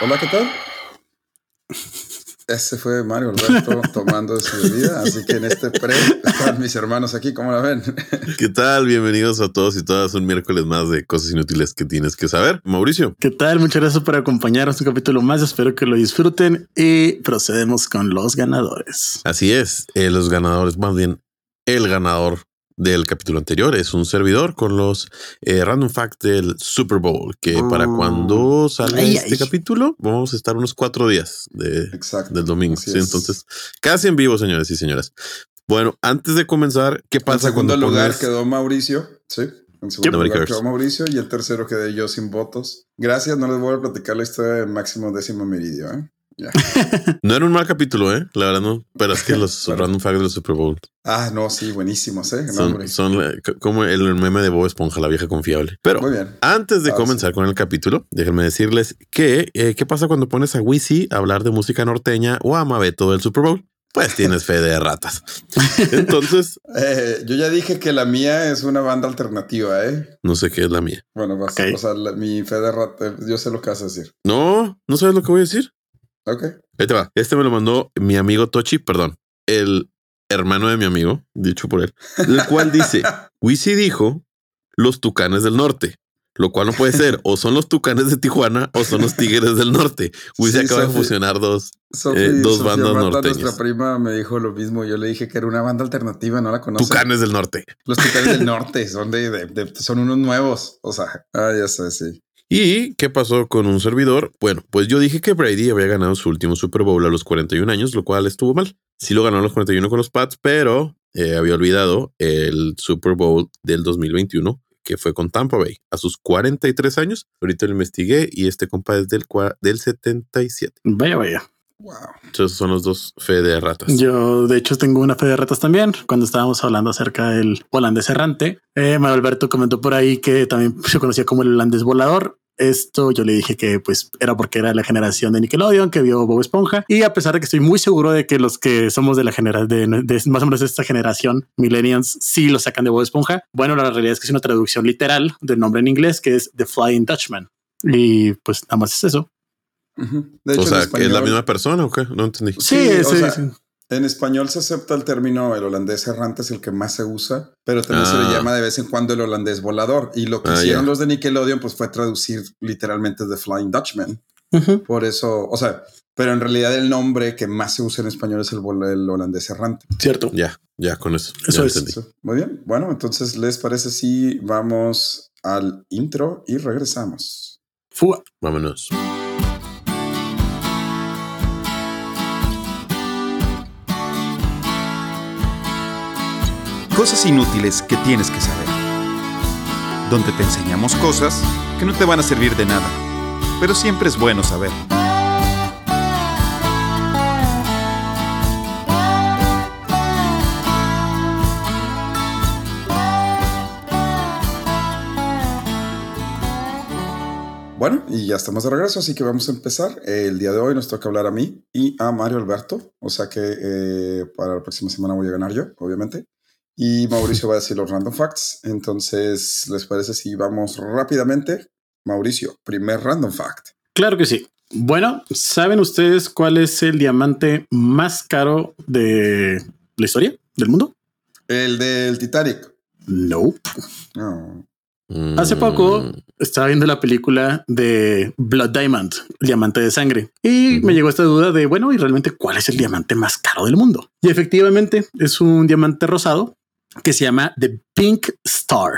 Hola, ¿qué tal? Ese fue Mario Alberto tomando su bebida, así que en este pre están mis hermanos aquí, ¿cómo la ven? ¿Qué tal? Bienvenidos a todos y todas un miércoles más de cosas inútiles que tienes que saber. Mauricio. ¿Qué tal? Muchas gracias por acompañarnos un capítulo más. Espero que lo disfruten y procedemos con los ganadores. Así es, eh, los ganadores, más bien el ganador del capítulo anterior. Es un servidor con los eh, random facts del Super Bowl, que para cuando sale Ay, este ay. capítulo vamos a estar unos cuatro días de, Exacto. del domingo. Sí, es. entonces, casi en vivo, señores y señoras. Bueno, antes de comenzar, ¿qué En pasa segundo cuando lugar pones- quedó Mauricio, sí. En segundo lugar cares. quedó Mauricio y el tercero quedé yo sin votos. Gracias, no les voy a platicar la historia de Máximo Décimo Meridio, ¿eh? Ya. No era un mal capítulo, ¿eh? La verdad no. Pero es que los Claro. random facts del Super Bowl Ah, no, sí, buenísimos, ¿eh? No, son, c- como el meme de Bob Esponja, la vieja confiable. Pero Muy bien. Antes de Ah, comenzar con el capítulo, déjenme decirles que eh, qué pasa cuando pones a Wisi a hablar de música norteña o a Mabeto del Super Bowl. Pues tienes fe de ratas. Entonces, Eh, yo ya dije que la mía es una banda alternativa, ¿eh? no sé qué es la mía. Bueno, vas, Ok. o sea, la- mi fe de rata, yo sé lo que vas a decir. No, no sabes lo que voy a decir. Ok. Ahí te va. Este me lo mandó mi amigo Tochi, perdón, el hermano de mi amigo, dicho por él, el cual dice: Wisi dijo los tucanes del norte. Lo cual no puede ser, o son los tucanes de Tijuana o son los tigres del norte. Wisi Sí, acaba de fusionar dos. Eh, dos bandas norteñas. Nuestra prima me dijo lo mismo. Yo le dije que era una banda alternativa, no la conoce. Tucanes del norte. Los Tucanes del Norte son de, de- de- son unos nuevos. O sea, ah, ya sé, sí. ¿Y qué pasó con un servidor? Bueno, pues yo dije que Brady había ganado su último Super Bowl a los 41 años, lo cual estuvo mal. Sí lo ganó a los 41 con los Pats, pero eh, había olvidado el Super Bowl del 2021, que fue con Tampa Bay, a sus 43 años. Ahorita lo investigué y este compa es del, del 77. Vaya, vaya. Wow. Entonces son los dos fe de ratas. Yo, de hecho, tengo una fe de ratas también. Cuando estábamos hablando acerca del holandés errante, eh, Manuel Alberto comentó por ahí que también se conocía como el holandés volador. Esto yo le dije que pues era porque era la generación de Nickelodeon que vio Bob Esponja y a pesar de que estoy muy seguro de que los que somos de la generación de, de más o menos de esta generación millennials sí lo sacan de Bob Esponja. Bueno, la realidad es que es una traducción literal del nombre en inglés que es The Flying Dutchman y pues nada más es eso. De o hecho, sea, en ¿que ¿es la español, misma persona o qué? No entendí. Sí, Sí, o sí, sea, sí. en español se acepta el término el holandés errante, es el que más se usa, pero también se le Ah. llama de vez en cuando el holandés volador. Y lo que Ah, hicieron ya. los de Nickelodeon, pues fue traducir literalmente The Flying Dutchman. Ujú. Por eso, o sea, pero en realidad el nombre que más se usa en español es el, el holandés errante. Cierto. Ya, ya con eso. Eso ya es. Eso. Muy bien. Bueno, entonces, ¿les parece si vamos al intro y regresamos? Fua. Vámonos. Cosas inútiles que tienes que saber. Donde te enseñamos cosas que no te van a servir de nada, pero siempre es bueno saber. Bueno, y ya estamos de regreso, así que vamos a empezar. El día de hoy nos toca hablar a mí y a Mario Alberto, o sea que eh, para la próxima semana voy a ganar yo, obviamente. Y Mauricio va a decir los random facts. Entonces, ¿les parece si vamos rápidamente? Mauricio, primer random fact. Claro que sí. Bueno, ¿saben ustedes cuál es el diamante más caro de la historia del mundo? El del Titanic. No. No. Hace poco Mm, estaba viendo la película de Blood Diamond, el diamante de sangre, y me llegó esta duda de, bueno, ¿y realmente cuál es el diamante más caro del mundo? Y efectivamente es un diamante rosado que se llama The Pink Star.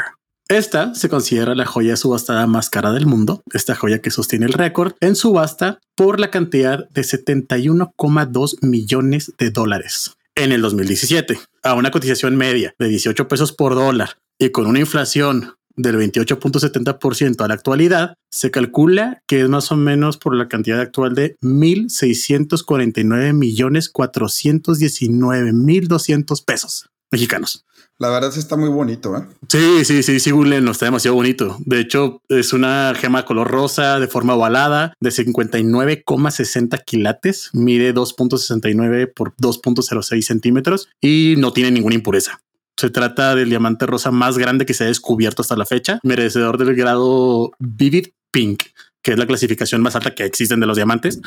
Esta se considera la joya subastada más cara del mundo, esta joya que sostiene el récord en subasta por la cantidad de 71,2 millones de dólares en el 2017, a una cotización media de 18 pesos por dólar y con una inflación del 28.70% a la actualidad, se calcula que es más o menos por la cantidad actual de 1.649 millones 419 mil 200 pesos mexicanos. La verdad sí está muy bonito, ¿eh? Sí, sí, sí, sí, Google está demasiado bonito. De hecho, es una gema color rosa de forma ovalada de 59,60 quilates, mide 2.69 por 2.06 centímetros y no tiene ninguna impureza. Se trata del diamante rosa más grande que se ha descubierto hasta la fecha, merecedor del grado Vivid Pink, que es la clasificación más alta que existen de los diamantes.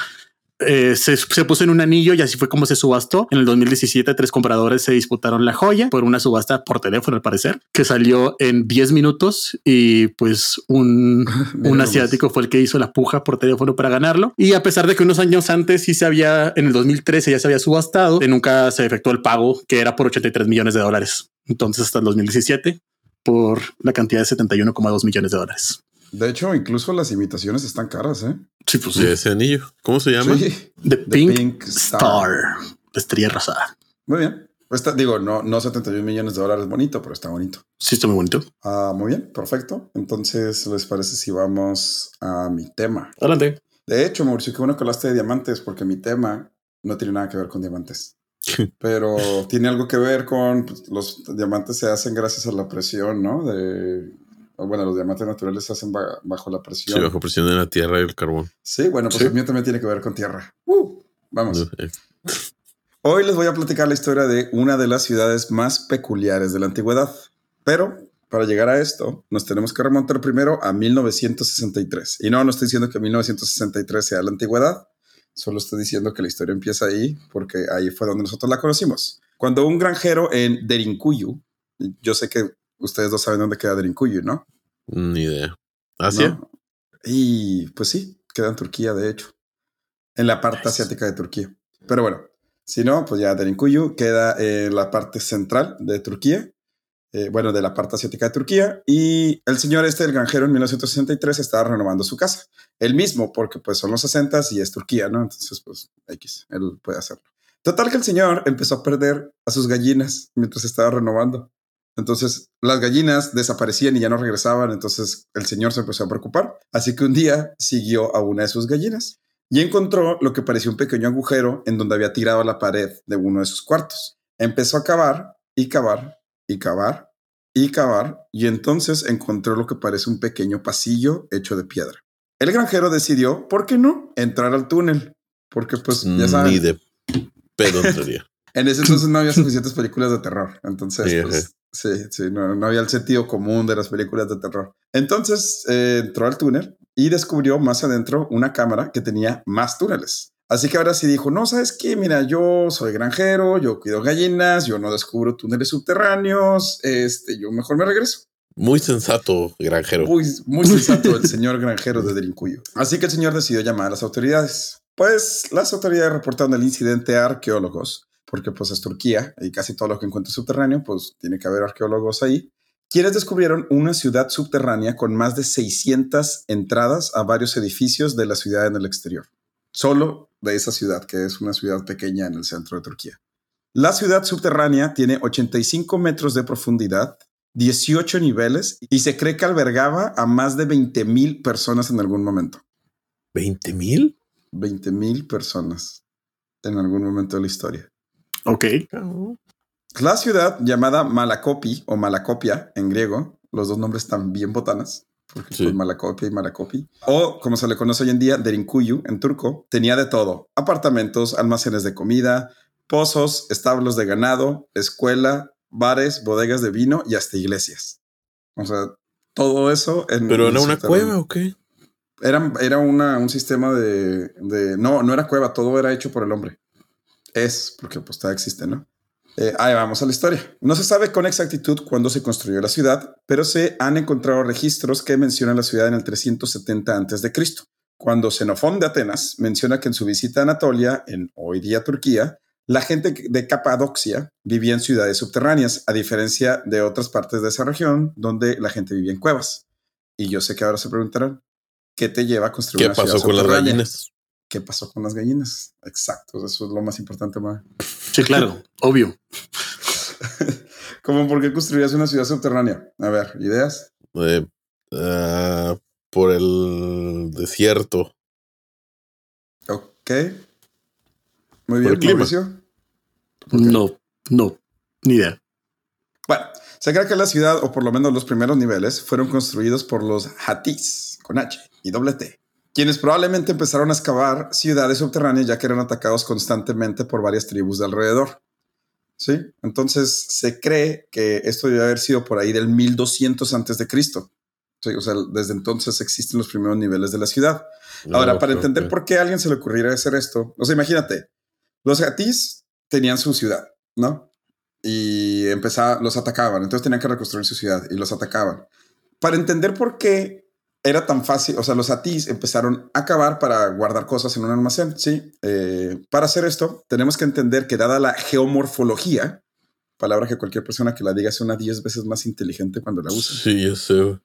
Eh, se, se, puso en un anillo y así fue como se subastó. En el 2017, tres compradores se disputaron la joya por una subasta por teléfono, al parecer, que salió en 10 minutos y pues un, un asiático fue el que hizo la puja por teléfono para ganarlo. Y a pesar de que unos años antes sí se había, en el 2013 ya se había subastado, nunca se efectuó el pago, que era por 83 millones de dólares. Entonces, hasta el 2017, por la cantidad de 71,2 millones de dólares. De hecho, incluso las imitaciones están caras, ¿eh? Sí, pues De ese anillo. ¿Cómo se llama? Sí. The Pink, Star. La estrella rosada. Muy bien. Está, digo, no, no 71 millones de dólares bonito, pero está bonito. Sí, está muy bonito. Ah, muy bien, perfecto. Entonces, ¿les parece si vamos a mi tema? Adelante. De hecho, Mauricio, qué bueno que hablaste de diamantes, porque mi tema no tiene nada que ver con diamantes. pero tiene algo que ver con pues, los diamantes se hacen gracias a la presión, ¿no? De bueno, los diamantes naturales se hacen bajo la presión. Sí, bajo presión de la tierra y el carbón. Sí, bueno, pues ¿Sí? el mío también tiene que ver con tierra. Uh, vamos. Hoy les voy a platicar la historia de una de las ciudades más peculiares de la antigüedad. Pero para llegar a esto, nos tenemos que remontar primero a 1963. Y no, no estoy diciendo que 1963 sea la antigüedad, solo estoy diciendo que la historia empieza ahí, porque ahí fue donde nosotros la conocimos. Cuando un granjero en Derinkuyu, yo sé que ustedes dos saben dónde queda Derinkuyu, ¿no? Ni idea. ¿Asia? ¿No? Y pues sí, queda en Turquía, de hecho. En la parte asiática de Turquía. Pero bueno, si no, pues ya Derinkuyu queda en la parte central de Turquía. Eh, bueno, de la parte asiática de Turquía. Y el señor este, el granjero, en 1963 estaba renovando su casa. Él mismo, porque pues son los 60 y es Turquía, ¿no? Entonces, pues X, él puede hacerlo. Total que el señor empezó a perder a sus gallinas mientras estaba renovando. Entonces las gallinas desaparecían y ya no regresaban, entonces el señor se empezó a preocupar. Así que un día siguió a una de sus gallinas y encontró lo que parecía un pequeño agujero en donde había tirado la pared de uno de sus cuartos. Empezó a cavar y cavar y cavar y cavar y entonces encontró lo que parece un pequeño pasillo hecho de piedra. El granjero decidió, ¿por qué no?, entrar al túnel, porque pues ya saben. Ni de pedo entraría. En ese entonces no había suficientes películas de terror, entonces pues, Sí, sí, no, no, había el sentido común de las películas de terror. Entonces eh, entró al túnel y descubrió más adentro una cámara que tenía más túneles. Así que ahora sí dijo, no, ¿sabes qué? Mira, yo soy granjero, yo cuido gallinas, yo no descubro túneles subterráneos, este, yo mejor me regreso. Muy sensato, granjero. Muy, muy sensato el señor granjero de Derincuyo. Así que el señor decidió llamar a las autoridades. Pues las autoridades reportaron el incidente a arqueólogos porque pues es Turquía y casi todo lo que encuentra subterráneo, pues tiene que haber arqueólogos ahí, quienes descubrieron una ciudad subterránea con más de 600 entradas a varios edificios de la ciudad en el exterior. Solo de esa ciudad, que es una ciudad pequeña en el centro de Turquía. La ciudad subterránea tiene 85 metros de profundidad, 18 niveles y se cree que albergaba a más de 20 mil personas en algún momento. ¿20 mil? 20 mil personas en algún momento de la historia. Ok. La ciudad llamada Malacopi o Malacopia en griego, los dos nombres están bien botanas, porque sí. Malacopia y Malacopi, o como se le conoce hoy en día, Derinkuyu en turco, tenía de todo: apartamentos, almacenes de comida, pozos, establos de ganado, escuela, bares, bodegas de vino y hasta iglesias. O sea, todo eso en. ¿Pero era una cueva o qué? Era, era una, un sistema de, de. No, no era cueva, todo era hecho por el hombre es, porque pues todavía existe, ¿no? Eh, ahí vamos a la historia. No se sabe con exactitud cuándo se construyó la ciudad, pero se han encontrado registros que mencionan la ciudad en el 370 a.C., cuando Xenofón de Atenas menciona que en su visita a Anatolia, en hoy día Turquía, la gente de Capadocia vivía en ciudades subterráneas, a diferencia de otras partes de esa región donde la gente vivía en cuevas. Y yo sé que ahora se preguntarán, ¿qué te lleva a construir ¿Qué pasó con las gallinas? ¿Qué pasó con las gallinas? Exacto, eso es lo más importante. Ma. Sí, claro, obvio. ¿Cómo por qué construirías una ciudad subterránea? A ver, ¿ideas? Eh, uh, por el desierto. Ok. Muy bien, Mauricio. No, no, ni idea. Bueno, se cree que la ciudad, o por lo menos los primeros niveles, fueron construidos por los Hatis, con H y doble T quienes probablemente empezaron a excavar ciudades subterráneas ya que eran atacados constantemente por varias tribus de alrededor. ¿Sí? Entonces se cree que esto debe haber sido por ahí del 1200 antes de Cristo. Sí, o sea, desde entonces existen los primeros niveles de la ciudad. Ahora, para entender por qué a alguien se le ocurriera hacer esto, o sea, imagínate, los Hatis tenían su ciudad, ¿no? Y empezaba, los atacaban, entonces tenían que reconstruir su ciudad y los atacaban. Para entender por qué era tan fácil, o sea, los Hatis empezaron a acabar para guardar cosas en un almacén, ¿sí? Eh, para hacer esto, tenemos que entender que dada la geomorfología, palabra que cualquier persona que la diga una 10 veces más inteligente cuando la usa. Sí, yo sé.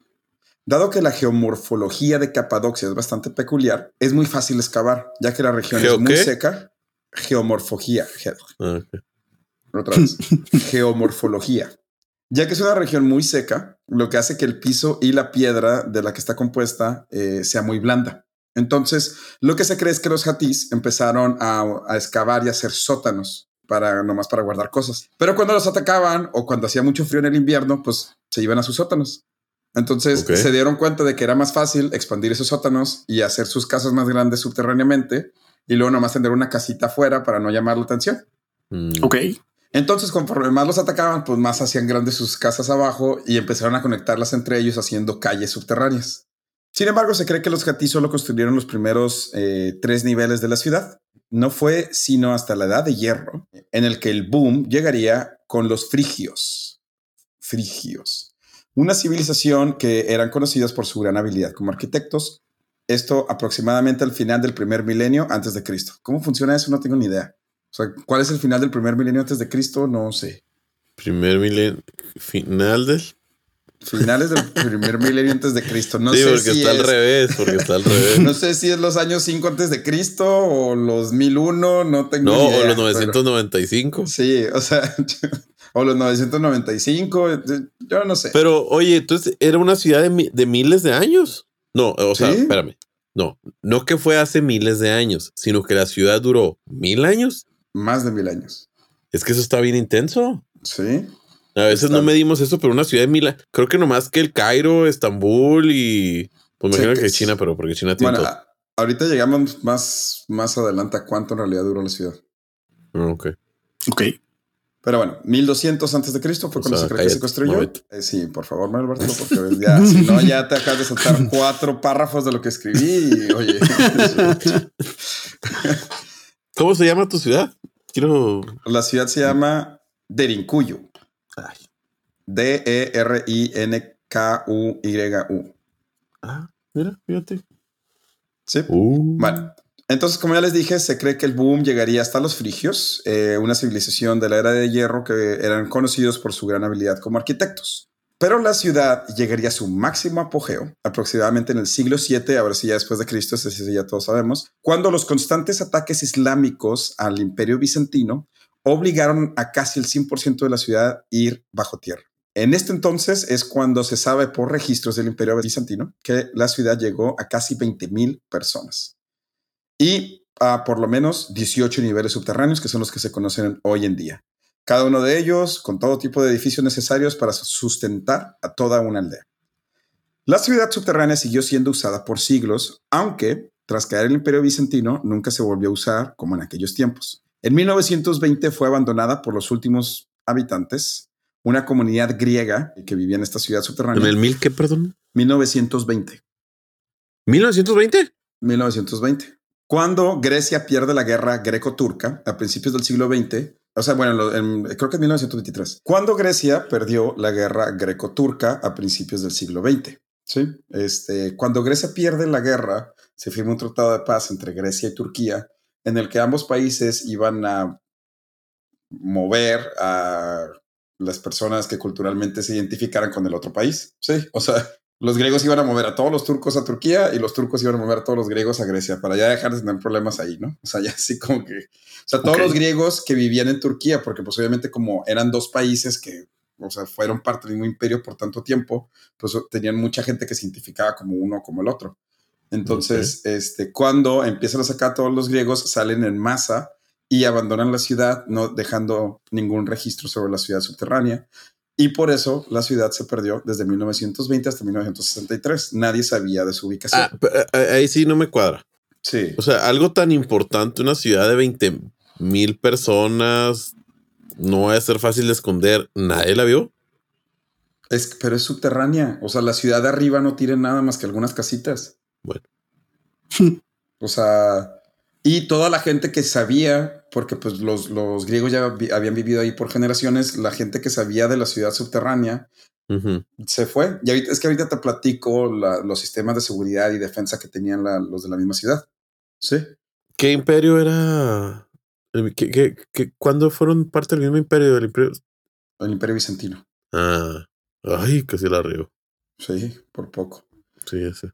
Dado que la geomorfología de Capadocia es bastante peculiar, es muy fácil excavar, ya que la región es muy seca. Geomorfología. Ah, Otra vez. Geomorfología. Ya que es una región muy seca, lo que hace que el piso y la piedra de la que está compuesta eh, sea muy blanda. Entonces, lo que se cree es que los hatís empezaron a, a excavar y hacer sótanos para nomás para guardar cosas. Pero cuando los atacaban o cuando hacía mucho frío en el invierno, pues se iban a sus sótanos. Entonces se dieron cuenta de que era más fácil expandir esos sótanos y hacer sus casas más grandes subterráneamente y luego nomás tener una casita afuera para no llamar la atención. Mm. Ok. Entonces, conforme más los atacaban, pues más hacían grandes sus casas abajo y empezaron a conectarlas entre ellos haciendo calles subterráneas. Sin embargo, se cree que los Hatí solo construyeron los primeros eh, tres niveles de la ciudad. No fue sino hasta la edad de hierro en el que el boom llegaría con los frigios. Frigios una civilización que eran conocidas por su gran habilidad como arquitectos. Esto aproximadamente al final del primer milenio antes de Cristo. ¿Cómo funciona eso? No tengo ni idea. O sea, ¿cuál es el final del primer milenio antes de Cristo? No sé. Primer milenio, final del finales del primer milenio antes de Cristo. No sí, sé porque está al revés, porque está al revés. No sé si es los años 5 antes de Cristo o los 1001, no tengo No, o los 995. sí, o sea, o los 995, yo no sé. Pero oye, entonces era una ciudad de, miles de años. No, o sea, espérame. No, no que fue hace miles de años, sino que la ciudad duró mil años. Más de mil años. Es que eso está bien intenso. Sí. A veces no medimos eso, pero una ciudad de mil creo que nomás que el Cairo, Estambul y pues me imagino que China, pero porque China tiene bueno, ahorita llegamos más, más adelante a cuánto en realidad duró la ciudad. Ah, ok. Ok. Pero bueno, 1200 antes de Cristo fue cuando se, se construyó. Eh, sí, por favor, Manuel Bartolo, porque ya, si no, ya te acabas de saltar cuatro párrafos de lo que escribí. oye. ¿Cómo se llama tu ciudad? Quiero. La ciudad se llama Derinkuyu. D-E-R-I-N-K-U-Y-U. Ah, mira, fíjate. Sí. Uh. Bueno, entonces, como ya les dije, se cree que el boom llegaría hasta los frigios, eh, una civilización de la era de hierro que eran conocidos por su gran habilidad como arquitectos. Pero la ciudad llegaría a su máximo apogeo aproximadamente en el siglo 7, ahora sí ya después de Cristo, sí ya todos sabemos, cuando los constantes ataques islámicos al imperio bizantino obligaron a casi el 100% de la ciudad a ir bajo tierra. En este entonces es cuando se sabe por registros del imperio bizantino que la ciudad llegó a casi 20.000 personas y a por lo menos 18 niveles subterráneos, que son los que se conocen hoy en día. Cada uno de ellos con todo tipo de edificios necesarios para sustentar a toda una aldea. La ciudad subterránea siguió siendo usada por siglos, aunque tras caer el imperio bizantino nunca se volvió a usar como en aquellos tiempos. En 1920 fue abandonada por los últimos habitantes, una comunidad griega que vivía en esta ciudad subterránea. ¿En el mil qué, perdón? 1920. ¿1920? 1920. Cuando Grecia pierde la guerra greco-turca a principios del siglo XX, o sea, bueno, creo que es 1923, cuando Grecia perdió la guerra greco-turca a principios del siglo XX. Sí, este, cuando Grecia pierde la guerra, se firma un tratado de paz entre Grecia y Turquía, en el que ambos países iban a mover a las personas que culturalmente se identificaran con el otro país. Sí, o sea, los griegos iban a mover a todos los turcos a Turquía y los turcos iban a mover a todos los griegos a Grecia para ya dejar de tener problemas ahí, ¿no? O sea, ya así como que, o sea, todos los griegos que vivían en Turquía, porque pues obviamente como eran dos países que, o sea, fueron parte del mismo imperio por tanto tiempo, pues tenían mucha gente que se identificaba como uno o como el otro. Entonces, este, cuando empiezan a sacar a todos los griegos, salen en masa y abandonan la ciudad, no dejando ningún registro sobre la ciudad subterránea. Y por eso la ciudad se perdió desde 1920 hasta 1963. Nadie sabía de su ubicación. Ah, eh, eh, ahí sí no me cuadra. Sí. O sea, algo tan importante, una ciudad de 20 mil personas, no va a ser fácil de esconder. ¿Nadie la vio? Es, pero es subterránea. O sea, la ciudad de arriba no tiene nada más que algunas casitas. Bueno. o sea, y toda la gente que sabía, porque pues los, los griegos ya vi- habían vivido ahí por generaciones, la gente que sabía de la ciudad subterránea se fue. Y ahorita, es que ahorita te platico la- los sistemas de seguridad y defensa que tenían la- los de la misma ciudad. Sí. ¿Qué imperio era? ¿Qué, qué, qué- cuándo fueron parte del mismo imperio? Del imperio? El imperio bizantino. Ah, ay, casi la río. Sí, por poco. Sí, ese.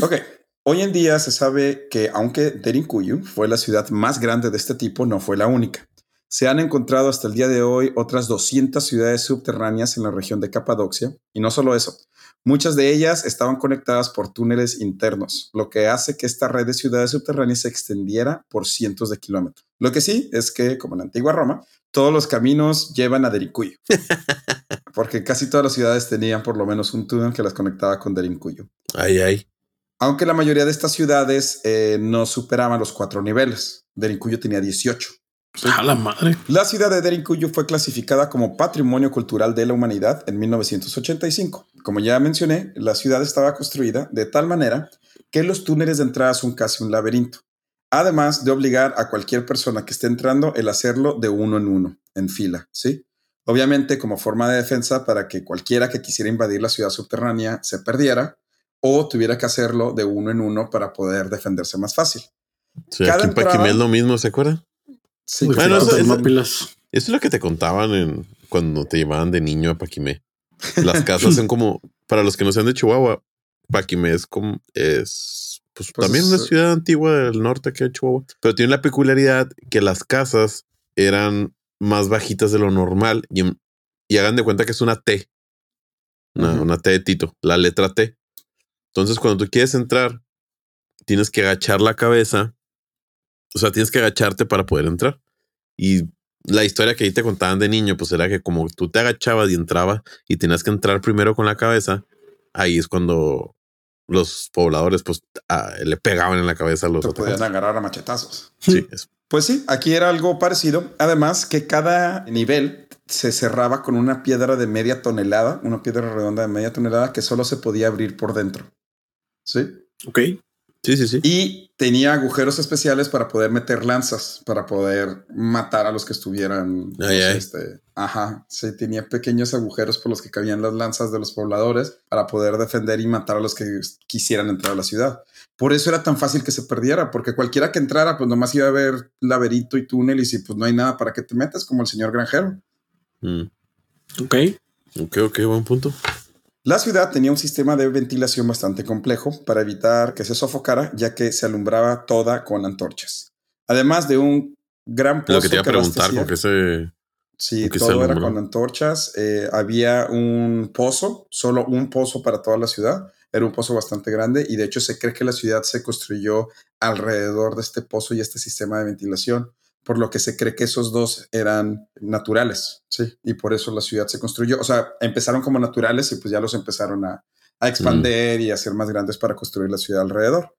Ok. Hoy en día se sabe que aunque Derinkuyu fue la ciudad más grande de este tipo, no fue la única. Se han encontrado hasta el día de hoy otras 200 ciudades subterráneas en la región de Capadocia. Y no solo eso, muchas de ellas estaban conectadas por túneles internos, lo que hace que esta red de ciudades subterráneas se extendiera por cientos de kilómetros. Lo que sí es que, como en la antigua Roma, todos los caminos llevan a Derinkuyu. Porque casi todas las ciudades tenían por lo menos un túnel que las conectaba con Derinkuyu Ay, ay. Aunque la mayoría de estas ciudades eh, no superaban los cuatro niveles. Derinkuyu tenía 18. A la madre. La ciudad de Derinkuyu fue clasificada como Patrimonio Cultural de la Humanidad en 1985. Como ya mencioné, la ciudad estaba construida de tal manera que los túneles de entrada son casi un laberinto, además de obligar a cualquier persona que esté entrando el hacerlo de uno en uno, en fila, ¿sí? Obviamente como forma de defensa para que cualquiera que quisiera invadir la ciudad subterránea se perdiera o tuviera que hacerlo de uno en uno para poder defenderse más fácil. Sí, Cada aquí en entrada- Paquimé es lo mismo, ¿se acuerdan? Sí, Bueno, eso- eso- Termópilas. Eso es lo que te contaban en cuando te llevaban de niño a Paquimé. Las casas son como, para los que no sean de Chihuahua, Paquimé es como, es pues, Pues también es, una eh, ciudad antigua del norte que Chihuahua, pero tiene la peculiaridad que las casas eran más bajitas de lo normal y, y hagan de cuenta que es una T, una T de Tito, la letra T. Entonces, cuando tú quieres entrar, tienes que agachar la cabeza, o sea, tienes que agacharte para poder entrar. Y la historia que ahí te contaban de niño, pues era que como tú te agachabas y entrabas y tenías que entrar primero con la cabeza, ahí es cuando los pobladores pues le pegaban en la cabeza a los te podían agarrar a machetazos. Sí, es- Pues sí, aquí era algo parecido. Además que cada nivel se cerraba con una piedra de media tonelada, una piedra redonda de media tonelada que solo se podía abrir por dentro. Sí. Ok. sí, sí, sí. Y tenía agujeros especiales para poder meter lanzas, para poder matar a los que estuvieran. Ay, sé, ay. este, ajá, sí, tenía pequeños agujeros por los que cabían las lanzas de los pobladores para poder defender y matar a los que quisieran entrar a la ciudad. Por eso era tan fácil que se perdiera, porque cualquiera que entrara, pues nomás iba a ver laberinto y túnel y si pues no hay nada para que te metas, como el señor granjero. Mm. Ok. Ok, ok, buen punto. La ciudad tenía un sistema de ventilación bastante complejo para evitar que se sofocara, ya que se alumbraba toda con antorchas. Además de un gran pozo Lo que te iba a preguntar, porque ese... Sí, ¿Con qué se todo era con antorchas. Eh, había un pozo, solo un pozo para toda la ciudad. Era un pozo bastante grande y de hecho se cree que la ciudad se construyó alrededor de este pozo y este sistema de ventilación, por lo que se cree que esos dos eran naturales, sí, y por eso la ciudad se construyó. O sea, empezaron como naturales y pues ya los empezaron a, a expander y a hacer más grandes para construir la ciudad alrededor.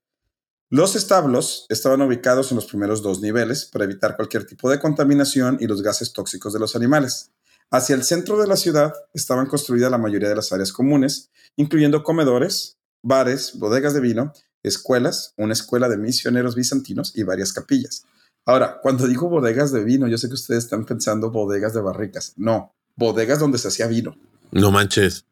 Los establos estaban ubicados en los primeros dos niveles para evitar cualquier tipo de contaminación y los gases tóxicos de los animales. Hacia el centro de la ciudad estaban construidas la mayoría de las áreas comunes, incluyendo comedores, bares, bodegas de vino, escuelas, una escuela de misioneros bizantinos y varias capillas. Ahora, cuando digo bodegas de vino, yo sé que ustedes están pensando bodegas de barricas. No, bodegas donde se hacía vino. No manches.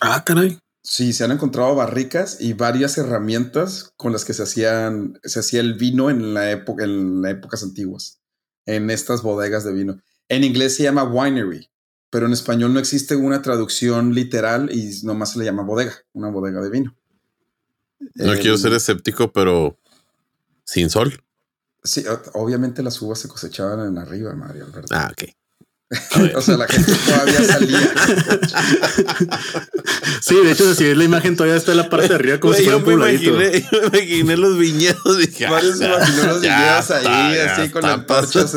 Ah, caray. Sí, se han encontrado barricas y varias herramientas con las que se hacían, se hacía el vino en la época, en las épocas antiguas, en estas bodegas de vino. En inglés se llama winery, pero en español no existe una traducción literal y nomás se le llama bodega, una bodega de vino. No Eh, quiero ser escéptico, pero sin sol. Sí, obviamente las uvas se cosechaban en arriba, Mario Alberto. Ah, ok. o sea, la gente todavía salía. Sí, de hecho, si ves la imagen, todavía está en la parte de arriba como si fuera un me pobladito. imaginé, yo me imaginé los viñedos. Dije, ah, Varios se ya, imaginó los ya viñedos ahí, está, así con está antorchas.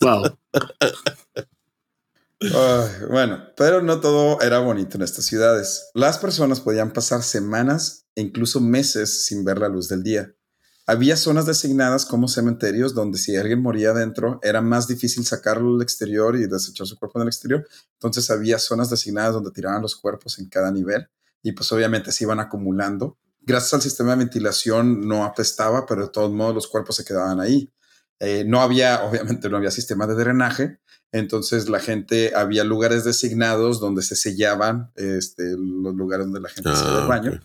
Wow. Bueno, pero no todo era bonito en estas ciudades. Las personas podían pasar semanas e incluso meses sin ver la luz del día. había zonas designadas como cementerios donde si alguien moría dentro era más difícil sacarlo al exterior y desechar su cuerpo en el exterior. Entonces había zonas designadas donde tiraban los cuerpos en cada nivel y pues obviamente se iban acumulando. Gracias al sistema de ventilación no apestaba, pero de todos modos los cuerpos se quedaban ahí. Eh, no había, obviamente no había sistema de drenaje, entonces la gente, había lugares designados donde se sellaban este, los lugares donde la gente hacía Ah, el baño.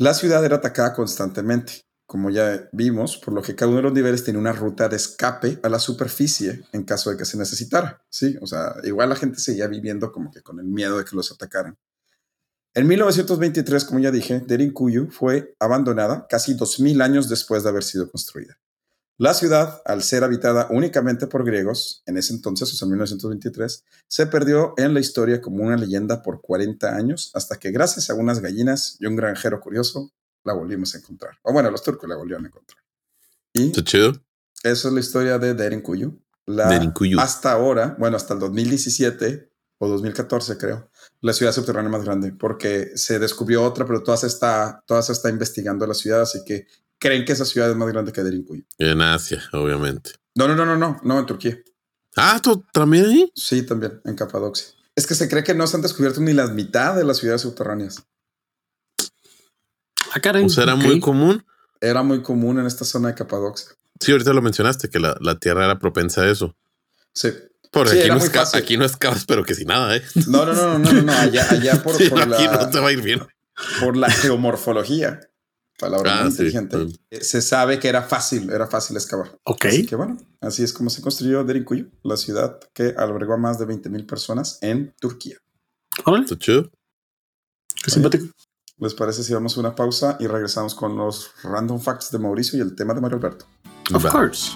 La ciudad era atacada constantemente, como ya vimos, por lo que cada uno de los niveles tenía una ruta de escape a la superficie en caso de que se necesitara. Sí, o sea, igual la gente seguía viviendo como que con el miedo de que los atacaran. En 1923, como ya dije, Derinkuyu fue abandonada casi 2000 años después de haber sido construida. La ciudad, al ser habitada únicamente por griegos, en ese entonces, o sea, en 1923, se perdió en la historia como una leyenda por 40 años, hasta que gracias a unas gallinas y un granjero curioso, la volvimos a encontrar. O bueno, los turcos la volvieron a encontrar. Y Está chido. esa es la historia de Derinkuyu. La, Derinkuyu. Hasta ahora, bueno, hasta el 2017 o 2014 creo, la ciudad subterránea más grande, porque se descubrió otra, pero toda se está, toda se está investigando la ciudad, así que creen que esa ciudad es más grande que Derinkuyu. En Asia, obviamente. No, no, no, no, no, no, en Turquía. Ah, ¿tú también ahí? Sí, también, en Capadocia. Es que se cree que no se han descubierto ni la mitad de las ciudades subterráneas. Ah, caray. O sea, era muy común. Era muy común en esta zona de Capadocia. Sí, ahorita lo mencionaste, que la, la Tierra era propensa a eso. Sí. Sí, aquí, no aquí no excavas, pero que sin nada, ¿eh? No, no, no, no, no, no, allá, allá por, Sí, por aquí la, no te va a ir bien. por la geomorfología. Palabra Ah, muy inteligente. Eh, Se sabe que era fácil, era fácil excavar. Ok. Así que bueno, así es como se construyó Derinkuyu, la ciudad que albergó a más de 20 mil personas en Turquía. Órale, Está chido. qué simpático. ¿Les parece si damos una pausa y regresamos con los random facts de Mauricio y el tema de Mario Alberto? Of course.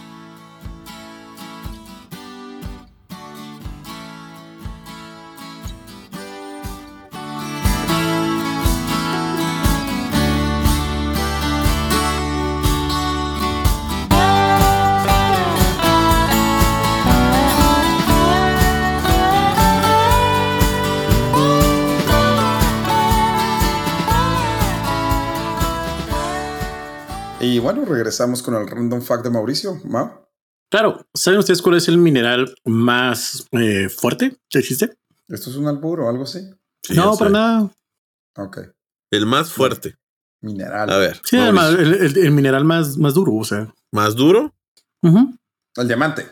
Bueno, regresamos con el random fact de Mauricio. Mau, Claro, ¿saben ustedes cuál es el mineral más eh, fuerte que existe? ¿esto es un albur o algo así? Sí, no, para nada. Ok. El más fuerte. Mineral. A ver. Sí, el, el- el mineral más, más duro, o sea. Más duro. Ujú. El diamante.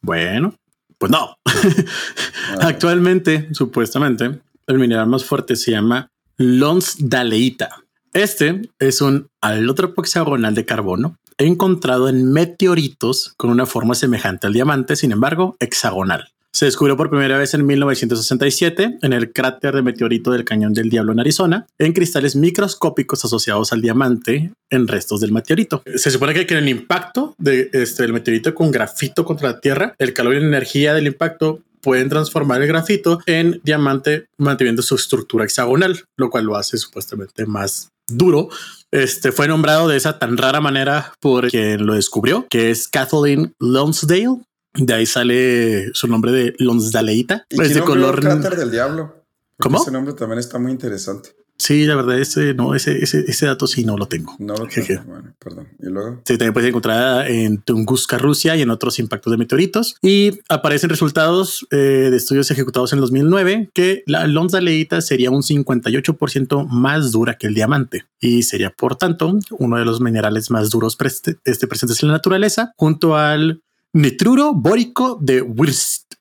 Bueno, pues no. Actualmente, supuestamente, el mineral más fuerte se llama lonsdaleita. Este es un alótropo hexagonal de carbono encontrado en meteoritos con una forma semejante al diamante, sin embargo, hexagonal. Se descubrió por primera vez en 1967 en el cráter de meteorito del Cañón del Diablo en Arizona, en cristales microscópicos asociados al diamante en restos del meteorito. Se supone que, en el impacto este, del meteorito con grafito contra la Tierra, el calor y la energía del impacto pueden transformar el grafito en diamante manteniendo su estructura hexagonal, lo cual lo hace supuestamente más duro. Este fue nombrado de esa tan rara manera por quien lo descubrió, que es Kathleen Lonsdale. De ahí sale su nombre de Lonsdaleita. ¿Y Es de color. el cráter del diablo? Porque ¿Cómo? Ese nombre también está muy interesante. Sí, la verdad, ese no, ese, ese, ese dato sí no lo tengo. No lo tengo. Bueno, perdón. Y luego. Sí, también puede ser encontrada en Tunguska, Rusia y en otros impactos de meteoritos. Y aparecen resultados eh, de estudios ejecutados en 2009 que la lonsdaleita sería un 58% más dura que el diamante y sería, por tanto, uno de los minerales más duros preste- este, presentes en la naturaleza, junto al nitruro bórico de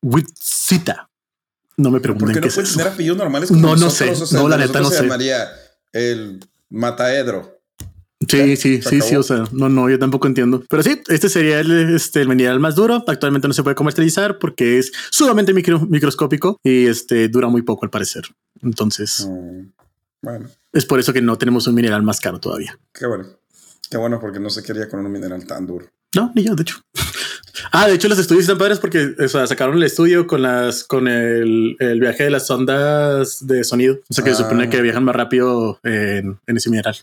Witsita. No me ¿Por pregunten qué qué no es tener apellidos normales? como No, no nosotros? sé. O sea, No, la neta, no se sé. llamaría el Mataedro. Sí, sí, sí, sí. O sea, no, no, yo tampoco entiendo. Pero sí, este sería el, este, el mineral más duro. Actualmente no se puede comercializar porque es sumamente micro- microscópico y este dura muy poco al parecer. Entonces Mm, bueno, es por eso que no tenemos un mineral más caro todavía. qué bueno. Qué bueno porque no se quería con un mineral tan duro. No, ni yo, de hecho. Ah, de hecho, los estudios están padres porque o sea, sacaron el estudio con las con el, el viaje de las ondas de sonido. O sea que se supone Ah. que viajan más rápido en, en ese mineral.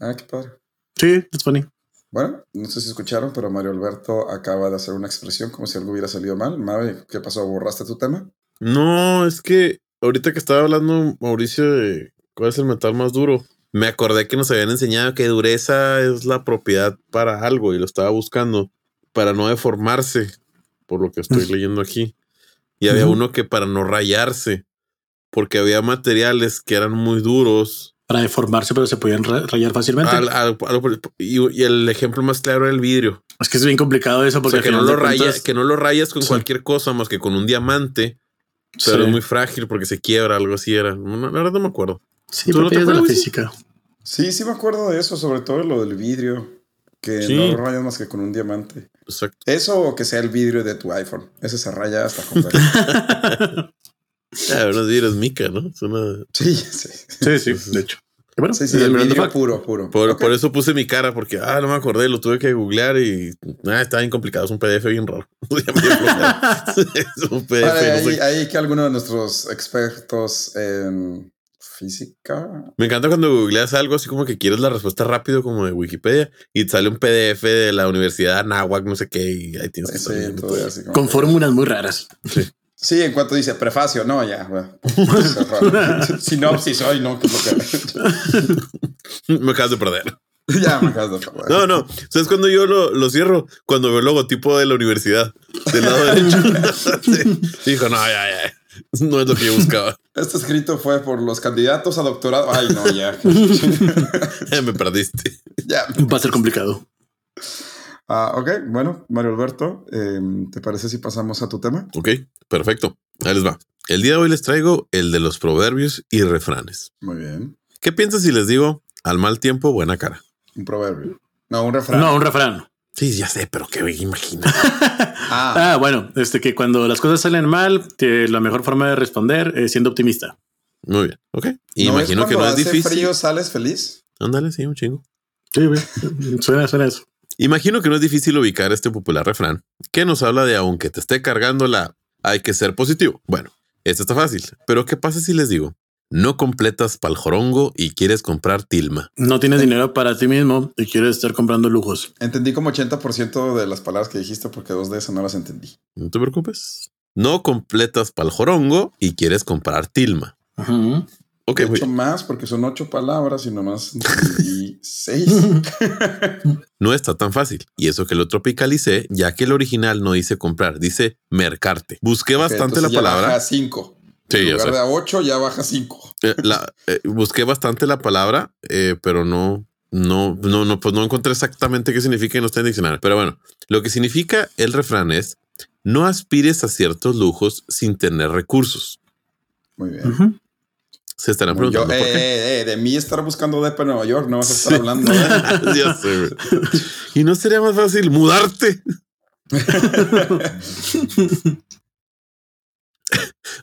Ah, qué padre. Sí, es funny. Bueno, no sé si escucharon, pero Mario Alberto acaba de hacer una expresión como si algo hubiera salido mal. Mabe, ¿qué pasó? ¿Borraste tu tema? No, es que ahorita que estaba hablando Mauricio de cuál es el metal más duro, me acordé que nos habían enseñado que dureza es la propiedad para algo y lo estaba buscando para no deformarse, por lo que estoy leyendo aquí. Y había uno que para no rayarse, porque había materiales que eran muy duros. Para deformarse, pero se podían ra- rayar fácilmente. Al- al- al- y, y el ejemplo más claro era el vidrio. Es que es bien complicado eso O porque sea, que no, lo de raya- cuentas- que no lo rayas con Sí. cualquier cosa más que con un diamante, pero Sí. es muy frágil porque se quiebra, algo así era. No, la verdad no me acuerdo. Sí, ¿Tú no te de la física. Sí, sí me acuerdo de eso, sobre todo lo del vidrio, que Sí. no rayas más que con un diamante. Exacto. Eso o que sea el vidrio de tu iPhone. Ese se raya hasta completo. Ah, unos vidrios mica, ¿no? Es una- sí, sí. Sí, sí, de hecho. Bueno, Sí, sí, el vidrio Fact. puro, puro. Por, eso puse mi cara, porque ah, no me acordé, lo tuve que googlear y ah, está bien complicado. Es un PDF bien raro. Es un PDF. Vale, no ahí, sé. ahí que alguno de nuestros expertos en física. Me encanta cuando googleas algo así como que quieres la respuesta rápido, como de Wikipedia, y te sale un PDF de la Universidad de Anáhuac, no sé qué, y ahí tienes que Sí, todo todo. así como- Con fórmulas muy raras. Sí, en cuanto dice prefacio, no, ya. bueno. Sinopsis, hoy no, que es lo que- Me acabas de perder. ya me acabas de perder. No, no. ¿Sabes cuando yo lo, lo cierro? Cuando veo el logotipo de la universidad del lado derecho. Sí. Dijo, no, ya, ya. No es lo que yo buscaba. Este escrito fue por los candidatos a doctorado. Ay, no, ya. Me perdiste. ya. Va a ser complicado. Ah, ok, bueno, Mario Alberto, em, ¿te parece si pasamos a tu tema? Ok, perfecto. Ahí les va. El día de hoy les traigo el de los proverbios y refranes. Muy bien. ¿Qué piensas si les digo al mal tiempo, buena cara? Un proverbio. No, un refrán. No, un refrán. Sí, ya sé, pero qué imagina. Ah, Ah, bueno, este que cuando las cosas salen mal, que la mejor forma de responder es siendo optimista. Muy bien, ok. ¿no Imagino que no es cuando hace difícil. frío sales feliz? Ándale, sí, un chingo. Sí, güey. suena, suena eso. Imagino que no es difícil ubicar este popular refrán que nos habla de aunque te esté cargando la hay que ser positivo. Bueno, esto está fácil, pero ¿qué pasa si les digo? No completas pa'l jorongo y quieres comprar tilma. No tienes dinero para ti mismo y quieres estar comprando lujos. Entendí como 80% de las palabras que dijiste porque dos de esas no las entendí. No te preocupes. No completas pa'l jorongo y quieres comprar tilma. Hecho, bien. más porque son ocho palabras y nomás entendí seis. no está tan fácil. Y eso que lo tropicalicé, ya que el original no dice comprar, dice mercarte. Busqué bastante la palabra. Baja cinco. Sí, en lugar de a ocho, ya baja cinco. Eh, la- eh, busqué bastante la palabra, eh, pero no, no, no, no, pues no encontré exactamente qué significa y no está en diccionario. Pero bueno, lo que significa el refrán es no aspires a ciertos lujos sin tener recursos. Muy bien. Se estarán Yo, preguntando eh, por qué. eh, eh, de mí estar buscando depa en Nueva York, no vas a estar Sí. hablando. ¿eh? Ya sé, güey. Y no sería más fácil mudarte.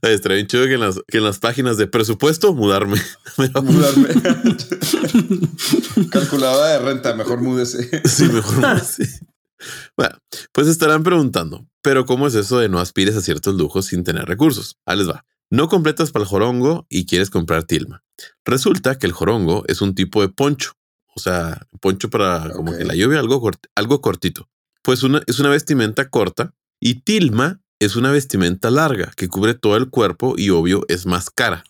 Estaría bien chido que en, las, que en las páginas de presupuesto mudarme. Mudarme. Calculadora de renta, mejor múdese. Sí, mejor sí. Bueno, pues estarán preguntando, pero ¿cómo es eso de no aspires a ciertos lujos sin tener recursos? Ahí les va. No completas para el jorongo y quieres comprar tilma. Resulta que el jorongo es un tipo de poncho, o sea, poncho para como que la lluvia, algo, cort- algo cortito. Pues una, es una vestimenta corta y tilma es una vestimenta larga que cubre todo el cuerpo y obvio es más cara.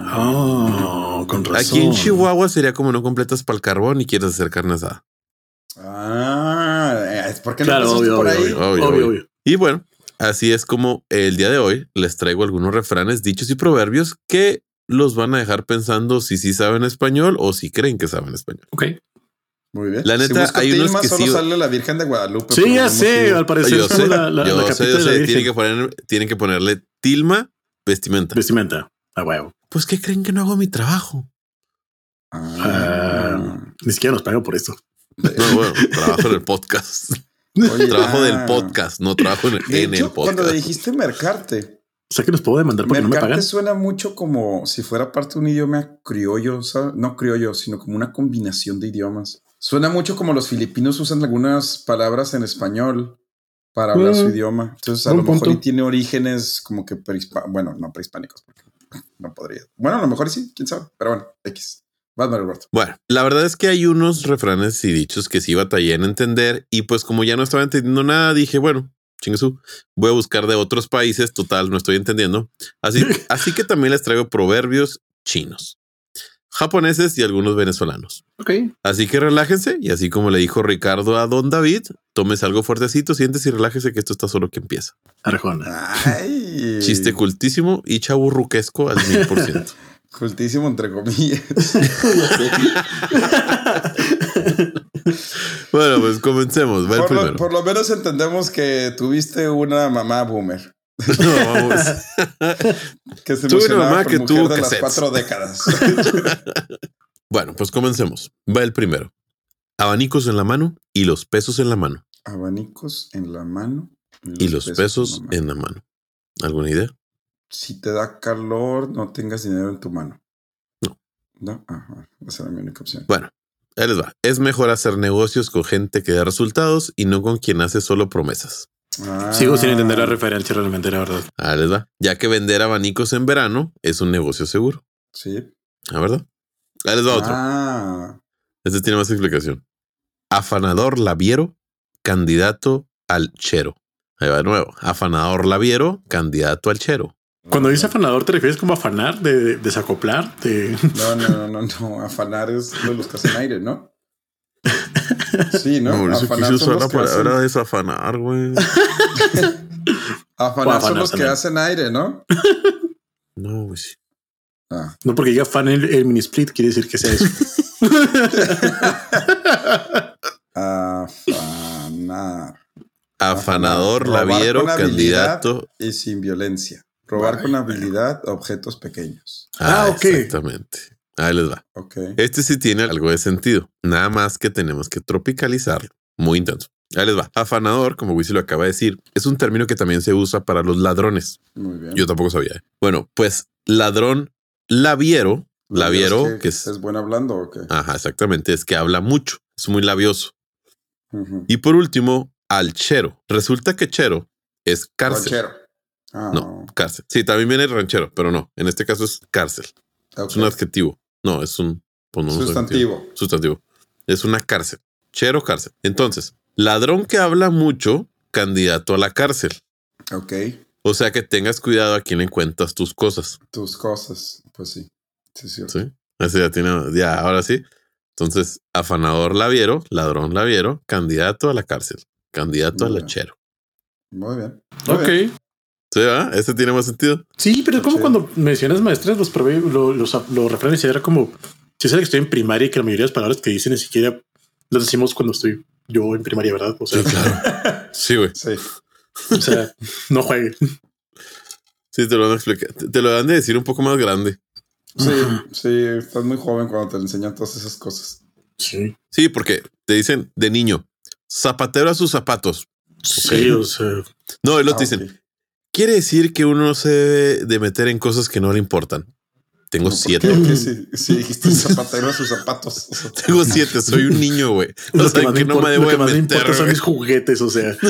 Oh, con razón. Aquí en Chihuahua sería como no completas para el carbón y quieres hacer carne asada. Ah, es porque no Claro, obvio, por obvio, ahí. obvio, obvio. obvio. Y bueno, así es como el día de hoy les traigo algunos refranes, dichos y proverbios que los van a dejar pensando si sí saben español o si creen que saben español. Ok. Muy bien. La neta, busco hay unos Tilma, que solo sí- sale la Virgen de Guadalupe. Sí, ya sé. Al parecer yo sé, la, la, yo la sé, capita yo de la sé, Virgen. tienen que, poner, tienen que ponerle tilma vestimenta. Vestimenta. A huevo. Pues, ¿qué creen que no hago mi trabajo? Ah. Ni siquiera nos pagan por esto. No, bueno, trabajo en el podcast. Oye, Trabajo ah. del podcast, no trabajo en, De en hecho, el podcast. cuando dijiste mercarte, O sea que nos puedo demandar porque no me mercarte pagan. suena mucho como si fuera parte de un idioma criollo, ¿sabes? no criollo, sino como una combinación de idiomas. Suena mucho como los filipinos usan algunas palabras en español para hablar Mm. su idioma. Entonces, a lo mejor y tiene orígenes como que prehispánicos. Bueno, no prehispánicos, porque no podría. Bueno, a lo mejor sí, quién sabe. Pero bueno, X. Vas, Mario Alberto. Bueno, la verdad es que hay unos refranes y dichos que sí batallé en entender y pues como ya no estaba entendiendo nada, dije, bueno, chinguesú, voy a buscar de otros países, total, no estoy entendiendo. Así, así que también les traigo proverbios chinos. japoneses y algunos venezolanos. Ok. Así que relájense y así como le dijo Ricardo a Don David, tomes algo fuertecito, siéntese y relájese que esto está solo que empieza. Arjona. Ay. Chiste cultísimo y chaburruquesco al mil por ciento. Cultísimo, entre comillas. Bueno, pues comencemos. Va el Por lo, primero. por lo menos entendemos que tuviste una mamá boomer. No, vamos. Que se Tuve una mamá por que tuvo de las cuatro décadas. Bueno, pues comencemos. Va el primero. Abanicos en la mano y los pesos en la mano. Abanicos en la mano. Y los pesos en la mano. ¿Alguna idea? Si te da calor, no tengas dinero en tu mano. No. No, ajá. Esa era mi única opción. Bueno, ahí les va. Es mejor hacer negocios con gente que da resultados y no con quien hace solo promesas. Ah. Sigo sin entender la referencia realmente, la verdad. Ahí les va. Ya que vender abanicos en verano es un negocio seguro. Sí. ¿La verdad? Ahí les va otro. Ah. Este tiene más explicación. Afanador labiero, candidato al chero. Ahí va de nuevo. Afanador labiero, candidato al chero. Cuando dice afanador, ¿te refieres como afanar, de, de desacoplar? De... No, no, no, no, no. Afanar es lo de los que hacen aire, ¿no? Sí, ¿no? Mauricio Afanar quiso son usar los la que palabra hacen- desafanar, güey. Afanar son los que hacen aire, ¿no? No, güey. Ah. No porque diga fan el, el mini split, quiere decir que sea eso. Afanar. Afanador, con habilidad. candidato. Y sin violencia. Robar con habilidad objetos pequeños. Ah, ok. Exactamente. Ahí les va. Ok. Este sí tiene algo de sentido. Nada más que tenemos que tropicalizarlo. Muy intenso. Ahí les va. Afanador, como Wisi lo acaba de decir, es un término que también se usa para los ladrones. Muy bien. Yo tampoco sabía. ¿eh? Bueno, pues ladrón labiero, labiero, ¿Es que es... ¿Es buen hablando o qué? Ajá, exactamente. Es que habla mucho. Es muy labioso. Y por último, al chero. Resulta que chero es cárcel. Ranchero. Ah, No, cárcel. Sí, también viene ranchero, pero no. En este caso es cárcel. Es un adjetivo. No, es un pues no, adjetivo. Sustantivo. Sustantivo. Es una cárcel. Chero cárcel. Entonces, ladrón que habla mucho, candidato a la cárcel. Ok. O sea que tengas cuidado a quién le cuentas tus cosas. Tus cosas. Pues sí. Sí, sí. ¿Sí? Así ya tiene, ya, ahora sí. Entonces, afanador laviero, ladrón laviero, candidato a la cárcel, candidato Muy al bien. lechero. Muy bien. Muy ok. bien. ¿Sí, va? Ese tiene más sentido. Sí, pero es como Sí. cuando mencionas maestras, los, prove- lo- los, los refranes y era como si sabes que estoy en primaria y que la mayoría de las palabras que dicen ni siquiera las decimos cuando estoy yo en primaria, ¿verdad? O sea, Sí, claro. Sí, güey. Sí. o sea no juegue. Sí, te lo van a explicar. Te te lo dan de decir un poco más grande. Sí, Ajá. sí. Estás muy joven cuando te enseñan todas esas cosas. Sí. Sí, porque te dicen de niño, zapatero a sus zapatos. Sí, o sea, No, lo Ah, te dicen, ok. quiere decir que uno se debe de meter en cosas que no le importan. Tengo No, ¿por siete. si, si dijiste zapatero a sus zapatos. o sea, Tengo siete, soy un niño, güey. O lo sea, que que no me debo lo que de más me meter, importa son mis juguetes, o sea.